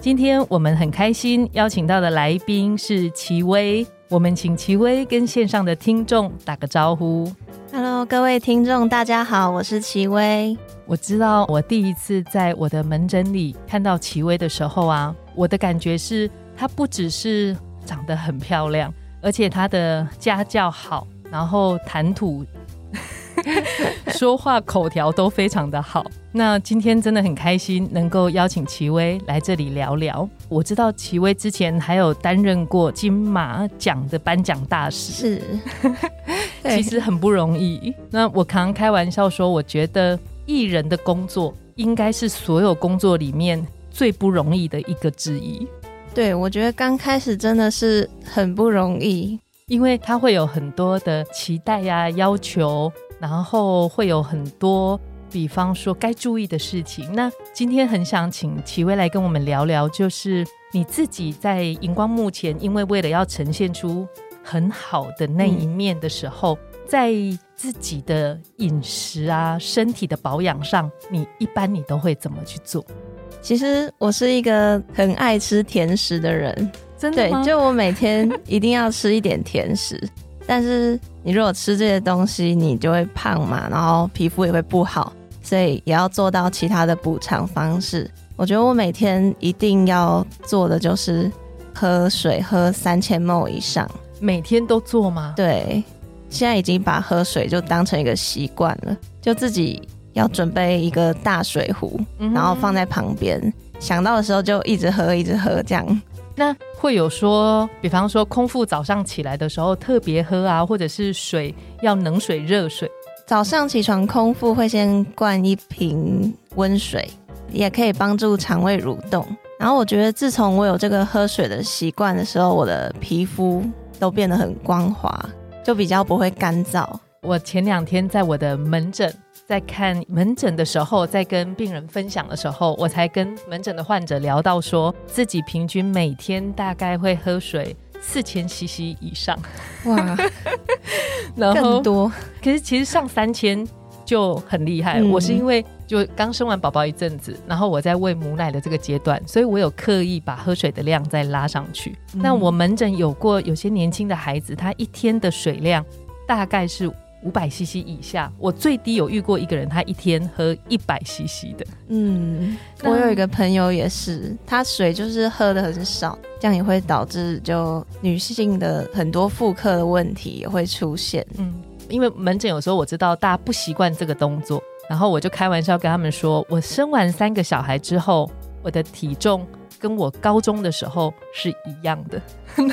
今天我们很开心邀请到的来宾是齐薇，我们请齐薇跟线上的听众打个招呼。Hello，各位听众，大家好，我是齐薇。我知道我第一次在我的门诊里看到齐薇的时候啊，我的感觉是她不只是长得很漂亮，而且她的家教好，然后谈吐。说话口条都非常的好。那今天真的很开心，能够邀请齐薇来这里聊聊。我知道齐薇之前还有担任过金马奖的颁奖大使，是，其实很不容易。那我常开玩笑说，我觉得艺人的工作应该是所有工作里面最不容易的一个之一。对，我觉得刚开始真的是很不容易，因为他会有很多的期待呀、要求。然后会有很多，比方说该注意的事情。那今天很想请齐薇来跟我们聊聊，就是你自己在荧光幕前，因为为了要呈现出很好的那一面的时候，在自己的饮食啊、身体的保养上，你一般你都会怎么去做？其实我是一个很爱吃甜食的人，真的对，就我每天一定要吃一点甜食。但是你如果吃这些东西，你就会胖嘛，然后皮肤也会不好，所以也要做到其他的补偿方式。我觉得我每天一定要做的就是喝水，喝三千 ml 以上。每天都做吗？对，现在已经把喝水就当成一个习惯了，就自己要准备一个大水壶，然后放在旁边，想到的时候就一直喝，一直喝这样。那会有说，比方说空腹早上起来的时候特别喝啊，或者是水要冷水、热水。早上起床空腹会先灌一瓶温水，也可以帮助肠胃蠕动。然后我觉得自从我有这个喝水的习惯的时候，我的皮肤都变得很光滑，就比较不会干燥。我前两天在我的门诊。在看门诊的时候，在跟病人分享的时候，我才跟门诊的患者聊到，说自己平均每天大概会喝水四千 CC 以上。哇，然后更多。可是其实上三千就很厉害。我是因为就刚生完宝宝一阵子，然后我在喂母奶的这个阶段，所以我有刻意把喝水的量再拉上去。那我门诊有过有些年轻的孩子，他一天的水量大概是。五百 CC 以下，我最低有遇过一个人，他一天喝一百 CC 的。嗯，我有一个朋友也是，他水就是喝的很少，这样也会导致就女性的很多妇科的问题也会出现。嗯，因为门诊有时候我知道大家不习惯这个动作，然后我就开玩笑跟他们说，我生完三个小孩之后，我的体重。跟我高中的时候是一样的，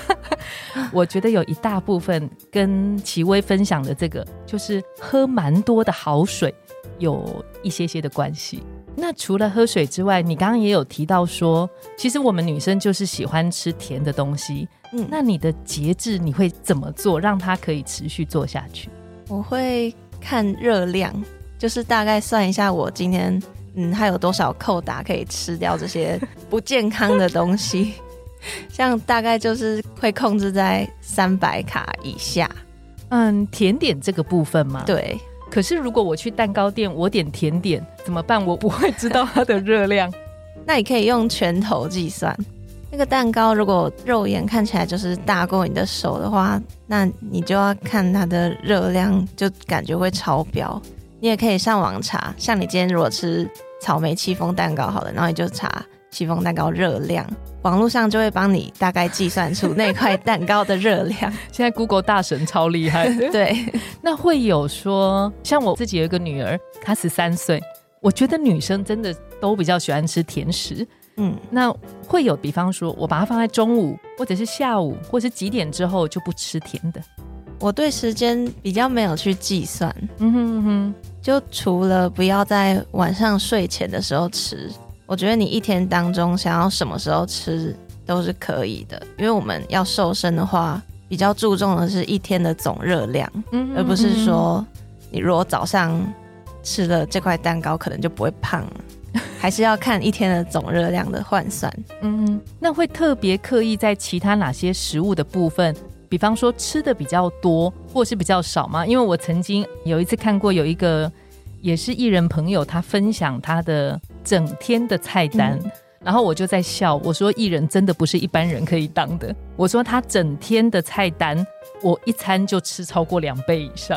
我觉得有一大部分跟齐薇分享的这个，就是喝蛮多的好水，有一些些的关系。那除了喝水之外，你刚刚也有提到说，其实我们女生就是喜欢吃甜的东西。嗯，那你的节制你会怎么做，让它可以持续做下去？我会看热量，就是大概算一下我今天。嗯，还有多少扣打可以吃掉这些不健康的东西？像大概就是会控制在三百卡以下。嗯，甜点这个部分嘛，对。可是如果我去蛋糕店，我点甜点怎么办？我不会知道它的热量。那你可以用拳头计算。那个蛋糕如果肉眼看起来就是大过你的手的话，那你就要看它的热量，就感觉会超标。你也可以上网查，像你今天如果吃草莓戚风蛋糕好了，然后你就查戚风蛋糕热量，网络上就会帮你大概计算出那块蛋糕的热量。现在 Google 大神超厉害，对。那会有说，像我自己有一个女儿，她十三岁，我觉得女生真的都比较喜欢吃甜食。嗯，那会有，比方说我把它放在中午，或者是下午，或是几点之后就不吃甜的。我对时间比较没有去计算，嗯哼哼，就除了不要在晚上睡前的时候吃，我觉得你一天当中想要什么时候吃都是可以的，因为我们要瘦身的话，比较注重的是一天的总热量，嗯而不是说你如果早上吃了这块蛋糕，可能就不会胖，还是要看一天的总热量的换算。嗯，那会特别刻意在其他哪些食物的部分，比方说吃的比较多，或是比较少吗？因为我曾经有一次看过有一个也是艺人朋友，他分享他的整天的菜单。嗯然后我就在笑，我说艺人真的不是一般人可以当的。我说他整天的菜单，我一餐就吃超过两倍以上，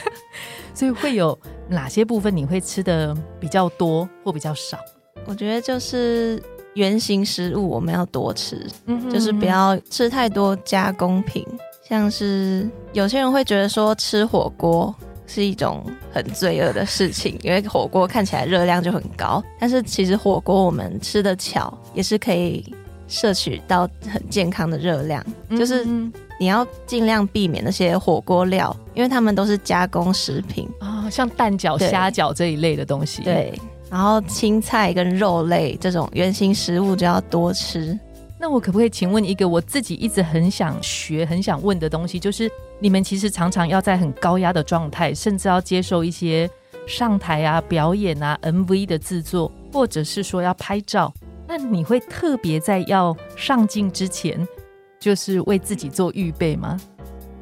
所以会有哪些部分你会吃的比较多或比较少？我觉得就是原形食物我们要多吃，嗯就是不要吃太多加工品，像是有些人会觉得说吃火锅是一种很罪恶的事情，因为火锅看起来热量就很高，但是其实火锅我们吃的巧，也是可以摄取到很健康的热量，就是嗯你要尽量避免那些火锅料，因为他们都是加工食品，啊、像蛋饺、虾饺这一类的东西。，对。然后青菜跟肉类这种原形食物就要多吃。那我可不可以请问一个我自己一直很想学、很想问的东西，就是你们其实常常要在很高压的状态，甚至要接受一些上台啊、表演啊、MV 的制作，或者是说要拍照，那你会特别在要上镜之前，就是为自己做预备吗？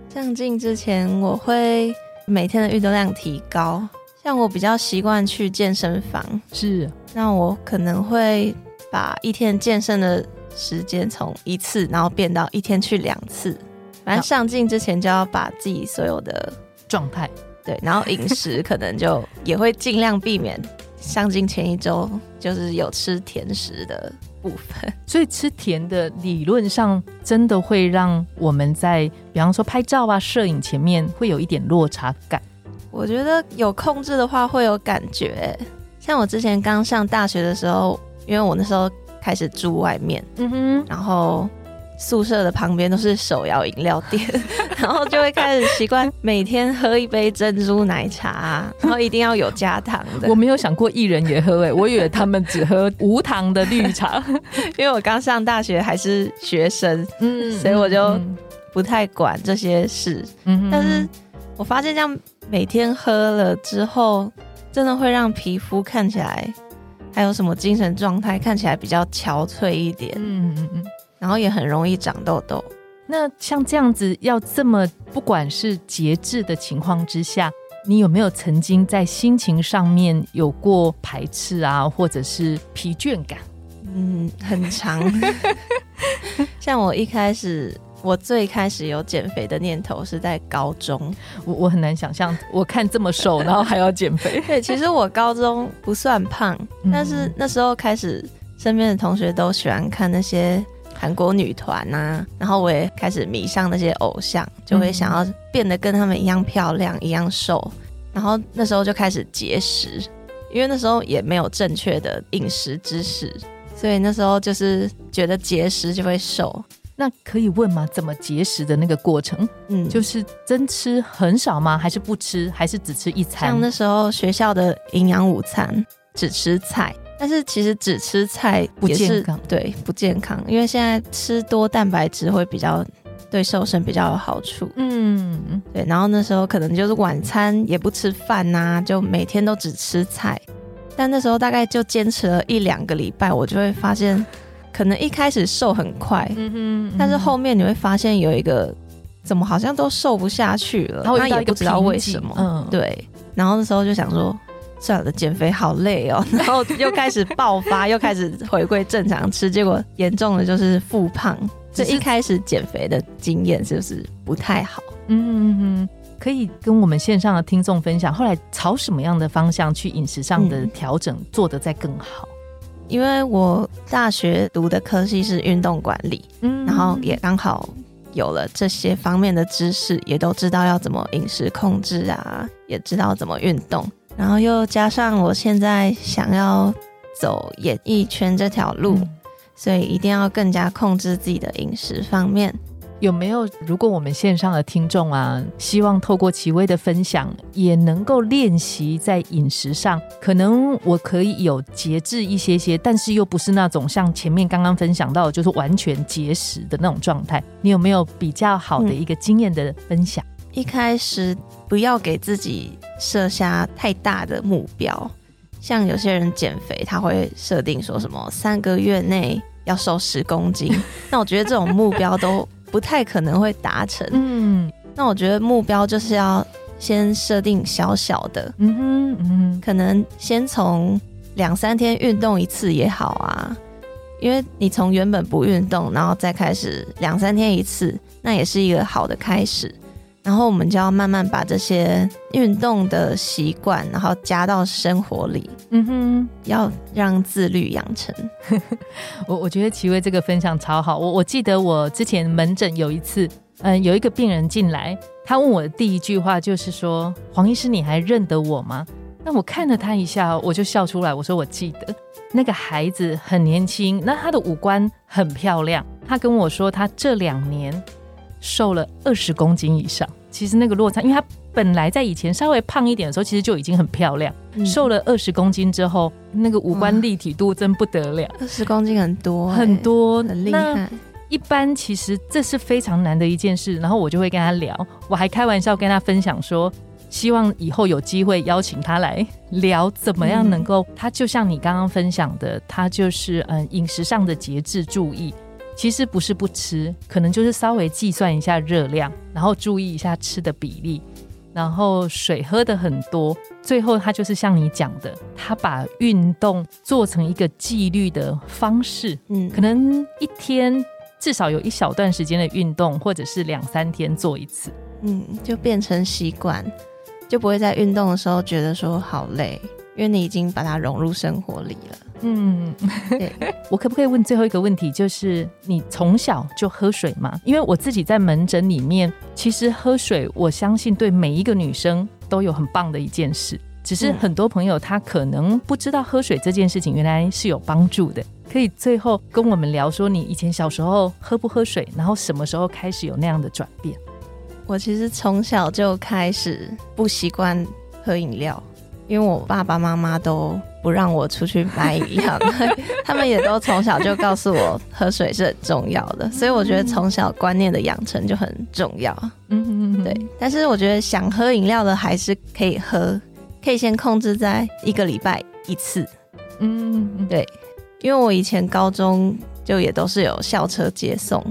上镜之前，我会每天的运动量提高。像我比较习惯去健身房，是，那我可能会把一天健身的时间从一次，然后变到一天去两次。反正上镜之前就要把自己所有的状态。对，然后饮食可能就也会尽量避免上镜前一周就是有吃甜食的部分。所以吃甜的理论上真的会让我们在，比方说拍照啊、摄影前面会有一点落差感。我觉得有控制的话会有感觉。像我之前刚上大学的时候，因为我那时候开始住外面，嗯哼，然后宿舍的旁边都是手摇饮料店，然后就会开始习惯每天喝一杯珍珠奶茶，然后一定要有加糖的我。没有想过艺人也喝诶、我以为他们只喝无糖的绿茶。因为我刚上大学还是学生，嗯所以我就嗯不太管这些事。嗯但是我发现这样每天喝了之后，真的会让皮肤看起来，还有什么精神状态看起来比较憔悴一点，嗯嗯嗯。然后也很容易长痘痘。那像这样子要这么不管是节制的情况之下，你有没有曾经在心情上面有过排斥啊，或者是疲倦感？嗯，很长。像我一开始，我最开始有减肥的念头是在高中。我我很难想象，我看这么瘦，然后还要减肥。对，其实我高中不算胖，嗯但是那时候开始，身边的同学都喜欢看那些韩国女团啊，然后我也开始迷上那些偶像，就会想要变得跟他们一样漂亮、一样瘦。然后那时候就开始节食，因为那时候也没有正确的饮食知识，所以那时候就是觉得节食就会瘦。那可以问吗？怎么节食的那个过程？嗯，就是真吃很少吗？还是不吃？还是只吃一餐像？那时候学校的营养午餐只吃菜，但是其实只吃菜不健康对不健康，因为现在吃多蛋白质会比较对瘦身比较有好处。嗯，对，然后那时候可能就是晚餐也不吃饭呐、就每天都只吃菜。但那时候大概就坚持了一两个礼拜，我就会发现，可能一开始瘦很快，嗯哼但是后面你会发现有一个怎么好像都瘦不下去了，然后也不知道为什么。嗯，对，然后那时候就想说，算了，减肥好累哦，然后又开始爆发，又开始回归正常吃，结果严重的就是复胖。这一开始减肥的经验是不是不太好？嗯嗯嗯，可以跟我们线上的听众分享，后来朝什么样的方向去饮食上的嗯调整做得再更好？因为我大学读的科系是运动管理，嗯然后也刚好有了这些方面的知识，也都知道要怎么饮食控制啊，也知道怎么运动，然后又加上我现在想要走演艺圈这条路。嗯所以一定要更加控制自己的饮食方面。有没有？如果我们线上的听众啊，希望透过齐薇的分享，也能够练习在饮食上，可能我可以有节制一些些，但是又不是那种像前面刚刚分享到，就是完全节食的那种状态。你有没有比较好的一个经验的分享？一开始不要给自己设下太大的目标，像有些人减肥，他会设定说什么三个月内要瘦十公斤，那我觉得这种目标都不太可能会达成。嗯，那我觉得目标就是要先设定小小的，嗯哼，嗯哼，可能先从两三天运动一次也好啊，因为你从原本不运动，然后再开始两三天一次，那也是一个好的开始。然后我们就要慢慢把这些运动的习惯，然后加到生活里。嗯哼，要让自律养成。我我觉得齐薇这个分享超好。我我记得我之前门诊有一次，嗯，有一个病人进来，他问我的第一句话就是说：“黄医师，你还认得我吗？”那我看了他一下，我就笑出来，我说：“我记得那个孩子很年轻，那他的五官很漂亮。”他跟我说，他这两年。瘦了二十公斤以上，其实那个落差，因为她本来在以前稍微胖一点的时候，其实就已经很漂亮。瘦了二十公斤之后，那个五官立体度真不得了。二十公斤很多，很多，很厉害。一般其实这是非常难的一件事。然后我就会跟他聊，我还开玩笑跟他分享说，希望以后有机会邀请他来聊，怎么样能够他就像你刚刚分享的，他就是嗯饮食上的节制注意。其实不是不吃，可能就是稍微计算一下热量，然后注意一下吃的比例，然后水喝的很多。最后，他就是像你讲的，他把运动做成一个纪律的方式。嗯，可能一天至少有一小段时间的运动，或者是两三天做一次。嗯，就变成习惯，就不会在运动的时候觉得说好累，因为你已经把它融入生活里了。嗯，我可不可以问最后一个问题？就是你从小就喝水吗？因为我自己在门诊里面，其实喝水，我相信对每一个女生都有很棒的一件事。只是很多朋友他可能不知道喝水这件事情原来是有帮助的。可以最后跟我们聊说，你以前小时候喝不喝水，然后什么时候开始有那样的转变？我其实从小就开始不习惯喝饮料，因为我爸爸妈妈都。不让我出去买饮料，他们也都从小就告诉我喝水是很重要的，所以我觉得从小观念的养成就很重要。嗯，对。但是我觉得想喝饮料的还是可以喝，可以先控制在一个礼拜一次。嗯，对。因为我以前高中就也都是有校车接送，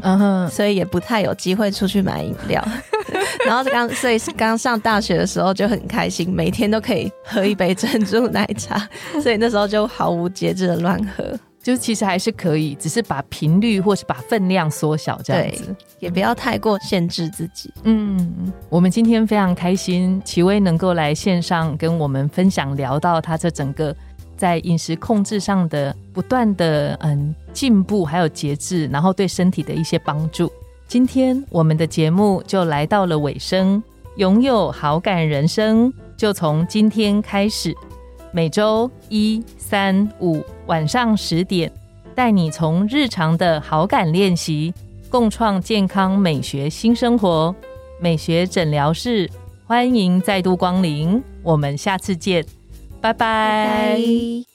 所以也不太有机会出去买饮料。然后刚所以刚上大学的时候就很开心，每天都可以喝一杯珍珠奶茶，所以那时候就毫无节制的乱喝。就其实还是可以，只是把频率或是把分量缩小这样子，也不要太过限制自己。嗯，我们今天非常开心，齐薇能够来线上跟我们分享，聊到他这整个在饮食控制上的不断的嗯进步，还有节制，然后对身体的一些帮助。今天我们的节目就来到了尾声，拥有好感人生就从今天开始。每周一、三、五晚上十点，带你从日常的好感练习，共创健康美学新生活。美学诊疗室，欢迎再度光临，我们下次见，拜拜。